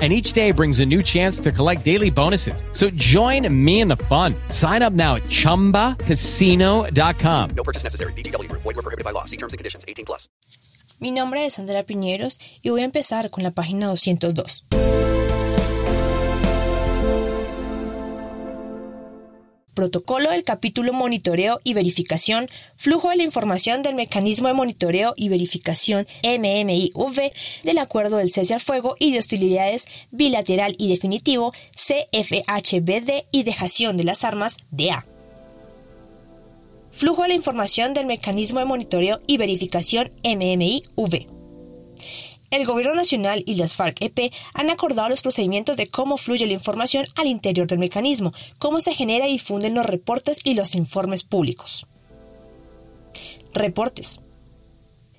and each day brings a new chance to collect daily bonuses. So join me in the fun. Sign up now at ChumbaCasino.com. No purchase necessary. BGW. Void were prohibited by law. See terms and conditions. 18 plus. Mi nombre es Andrea Piñeros y voy a empezar con la página 202. Protocolo del capítulo Monitoreo y Verificación, flujo de la información del Mecanismo de Monitoreo y Verificación MMIV del Acuerdo del Cese al Fuego y de Hostilidades Bilateral y Definitivo CFHBD y Dejación de las Armas DA. Flujo de la información del Mecanismo de Monitoreo y Verificación MMIV. El Gobierno Nacional y las FARC-EP han acordado los procedimientos de cómo fluye la información al interior del mecanismo, cómo se genera y difunden los reportes y los informes públicos. Reportes.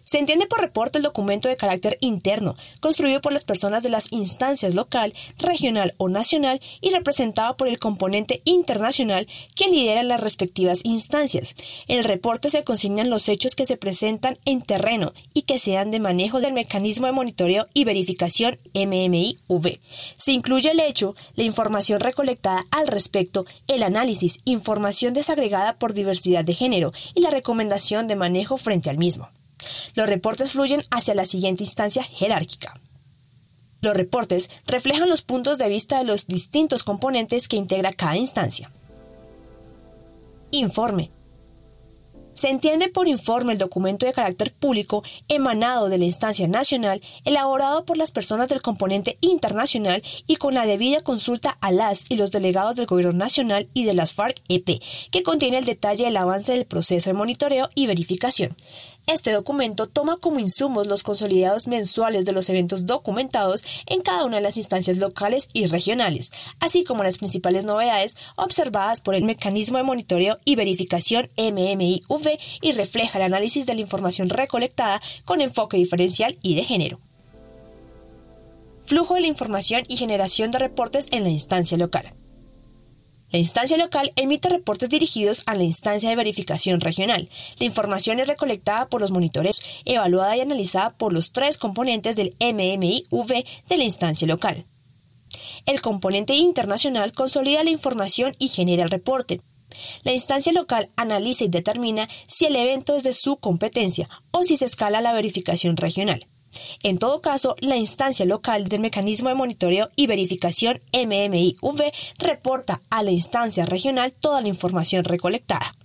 Se entiende por reporte el documento de carácter interno, construido por las personas de las instancias local, regional o nacional y representado por el componente internacional que lidera las respectivas instancias. En el reporte se consignan los hechos que se presentan en terreno y que sean de manejo del mecanismo de monitoreo y verificación MMIV. Se incluye el hecho, la información recolectada al respecto, el análisis, información desagregada por diversidad de género y la recomendación de manejo frente al mismo. Los reportes fluyen hacia la siguiente instancia jerárquica. Los reportes reflejan los puntos de vista de los distintos componentes que integra cada instancia. Informe. Se entiende por informe el documento de carácter público emanado de la instancia nacional, elaborado por las personas del componente internacional y con la debida consulta a las y los delegados del Gobierno Nacional y de las FARC-EP, que contiene el detalle del avance del proceso de monitoreo y verificación. Este documento toma como insumos los consolidados mensuales de los eventos documentados en cada una de las instancias locales y regionales, así como las principales novedades observadas por el mecanismo de monitoreo y verificación MMIV y refleja el análisis de la información recolectada con enfoque diferencial y de género. Flujo de la información y generación de reportes en la instancia local. La instancia local emite reportes dirigidos a la instancia de verificación regional. La información es recolectada por los monitores, evaluada y analizada por los tres componentes del MMIV de la instancia local. El componente internacional consolida la información y genera el reporte. La instancia local analiza y determina si el evento es de su competencia o si se escala la verificación regional. En todo caso, la instancia local del mecanismo de monitoreo y verificación MMIV reporta a la instancia regional toda la información recolectada.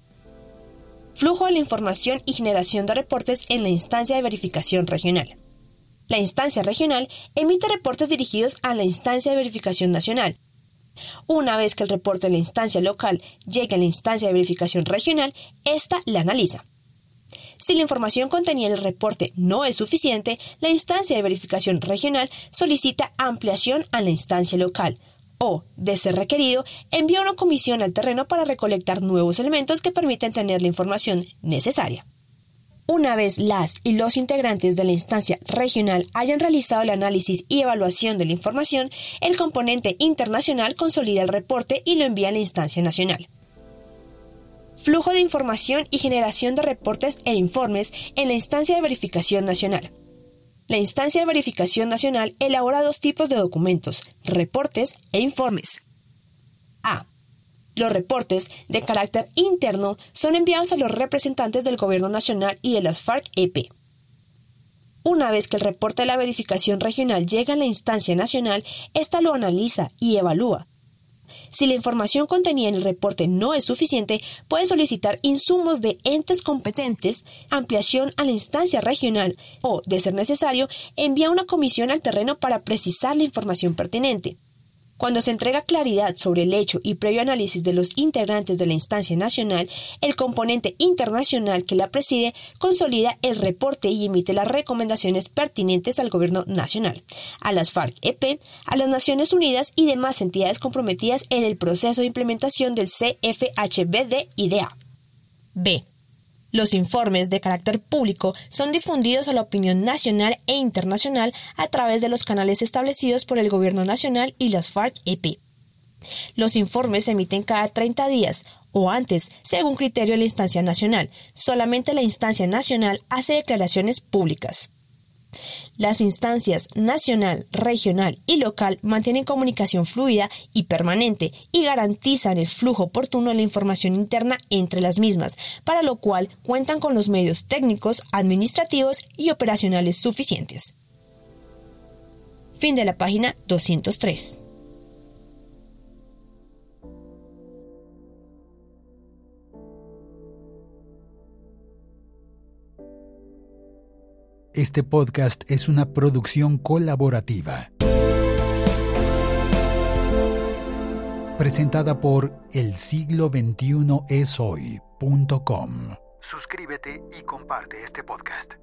Flujo de la información y generación de reportes en la instancia de verificación regional. La instancia regional emite reportes dirigidos a la instancia de verificación nacional. Una vez que el reporte de la instancia local llegue a la instancia de verificación regional, ésta la analiza. Si la información contenida en el reporte no es suficiente, la instancia de verificación regional solicita ampliación a la instancia local o, de ser requerido, envía una comisión al terreno para recolectar nuevos elementos que permiten tener la información necesaria. Una vez las y los integrantes de la instancia regional hayan realizado el análisis y evaluación de la información, el componente internacional consolida el reporte y lo envía a la instancia nacional flujo de información y generación de reportes e informes en la instancia de verificación nacional. La instancia de verificación nacional elabora dos tipos de documentos, reportes e informes. A. Los reportes de carácter interno son enviados a los representantes del Gobierno Nacional y de las FARC-EP. Una vez que el reporte de la verificación regional llega a la instancia nacional, ésta lo analiza y evalúa, Si la información contenida en el reporte no es suficiente, puede solicitar insumos de entes competentes, ampliación a la instancia regional o, de ser necesario, envía una comisión al terreno para precisar la información pertinente. Cuando se entrega claridad sobre el hecho y previo análisis de los integrantes de la instancia nacional, el componente internacional que la preside consolida el reporte y emite las recomendaciones pertinentes al gobierno nacional, a las FARC-EP, a las Naciones Unidas y demás entidades comprometidas en el proceso de implementación del CFHBD-IDA. B. Los informes de carácter público son difundidos a la opinión nacional e internacional a través de los canales establecidos por el Gobierno Nacional y las FARC-EP. Los informes se emiten cada 30 días o antes, según criterio de la instancia nacional. Solamente la instancia nacional hace declaraciones públicas. Las instancias nacional, regional y local mantienen comunicación fluida y permanente y garantizan el flujo oportuno de la información interna entre las mismas, para lo cual cuentan con los medios técnicos, administrativos y operacionales suficientes. Fin de la página 203. Este podcast es una producción colaborativa. Presentada por el siglo 21 es hoy.com. Suscríbete y comparte este podcast.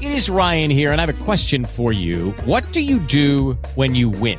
It is Ryan here, and I have a question for you. What do you do when you win?